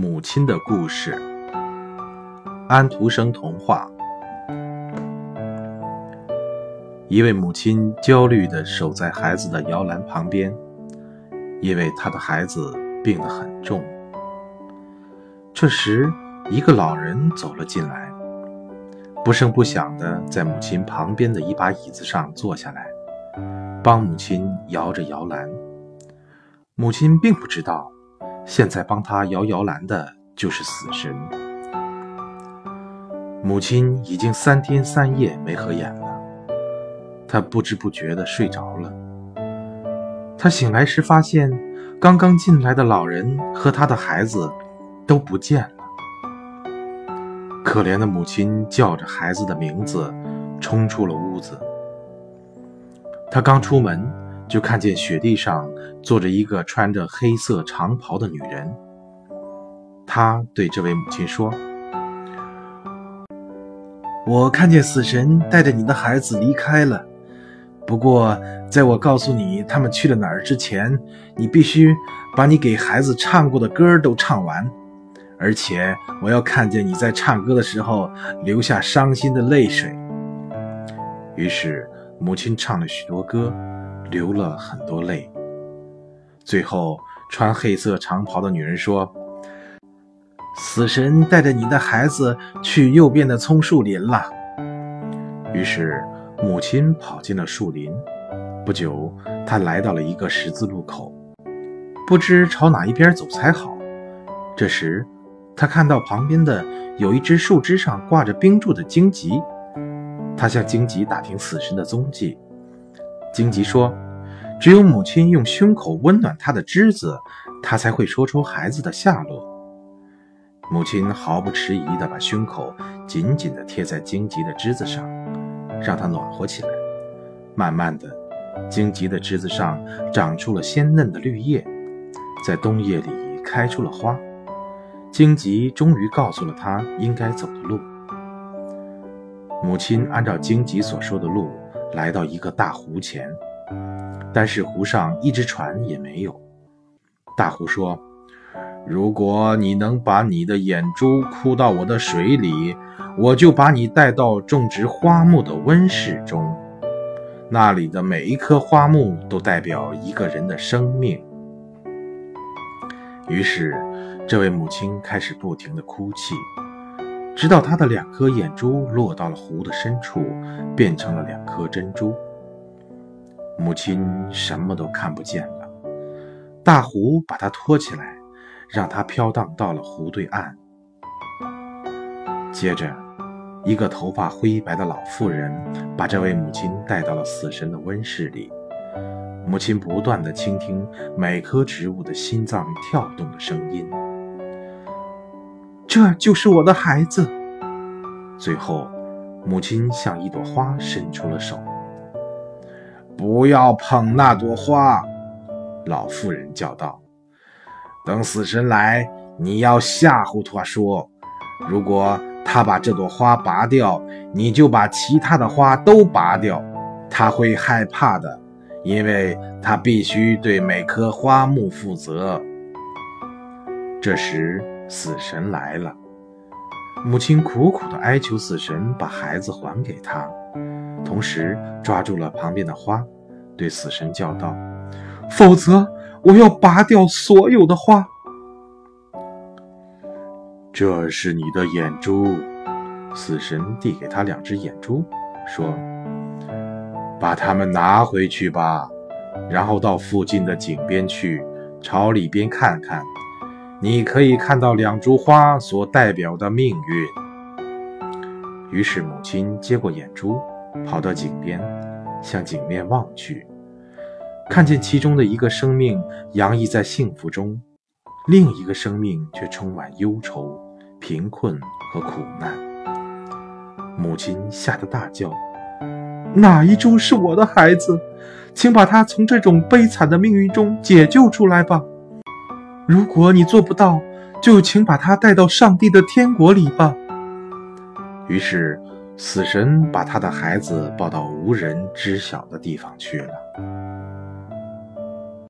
母亲的故事，安徒生童话。一位母亲焦虑地守在孩子的摇篮旁边，因为她的孩子病得很重。这时，一个老人走了进来，不声不响地在母亲旁边的一把椅子上坐下来，帮母亲摇着摇篮。母亲并不知道。现在帮他摇摇篮的就是死神。母亲已经三天三夜没合眼了，她不知不觉地睡着了。她醒来时发现，刚刚进来的老人和他的孩子都不见了。可怜的母亲叫着孩子的名字，冲出了屋子。她刚出门。就看见雪地上坐着一个穿着黑色长袍的女人。她对这位母亲说：“我看见死神带着你的孩子离开了。不过，在我告诉你他们去了哪儿之前，你必须把你给孩子唱过的歌都唱完，而且我要看见你在唱歌的时候流下伤心的泪水。”于是，母亲唱了许多歌。流了很多泪。最后，穿黑色长袍的女人说：“死神带着你的孩子去右边的葱树林了。”于是，母亲跑进了树林。不久，她来到了一个十字路口，不知朝哪一边走才好。这时，她看到旁边的有一只树枝上挂着冰柱的荆棘，她向荆棘打听死神的踪迹。荆棘说：“只有母亲用胸口温暖他的枝子，他才会说出孩子的下落。”母亲毫不迟疑地把胸口紧紧地贴在荆棘的枝子上，让它暖和起来。慢慢的，荆棘的枝子上长出了鲜嫩的绿叶，在冬夜里开出了花。荆棘终于告诉了他应该走的路。母亲按照荆棘所说的路。来到一个大湖前，但是湖上一只船也没有。大湖说：“如果你能把你的眼珠哭到我的水里，我就把你带到种植花木的温室中，那里的每一棵花木都代表一个人的生命。”于是，这位母亲开始不停地哭泣。直到他的两颗眼珠落到了湖的深处，变成了两颗珍珠。母亲什么都看不见了。大湖把他托起来，让他飘荡到了湖对岸。接着，一个头发灰白的老妇人把这位母亲带到了死神的温室里。母亲不断地倾听每棵植物的心脏跳动的声音。这就是我的孩子。最后，母亲向一朵花伸出了手。不要碰那朵花，老妇人叫道。等死神来，你要吓唬他说：“如果他把这朵花拔掉，你就把其他的花都拔掉。他会害怕的，因为他必须对每棵花木负责。”这时。死神来了，母亲苦苦地哀求死神把孩子还给她，同时抓住了旁边的花，对死神叫道：“否则，我要拔掉所有的花。”这是你的眼珠，死神递给他两只眼珠，说：“把它们拿回去吧，然后到附近的井边去，朝里边看看。”你可以看到两株花所代表的命运。于是母亲接过眼珠，跑到井边，向井面望去，看见其中的一个生命洋溢在幸福中，另一个生命却充满忧愁、贫困和苦难。母亲吓得大叫：“哪一株是我的孩子？请把他从这种悲惨的命运中解救出来吧！”如果你做不到，就请把他带到上帝的天国里吧。于是，死神把他的孩子抱到无人知晓的地方去了。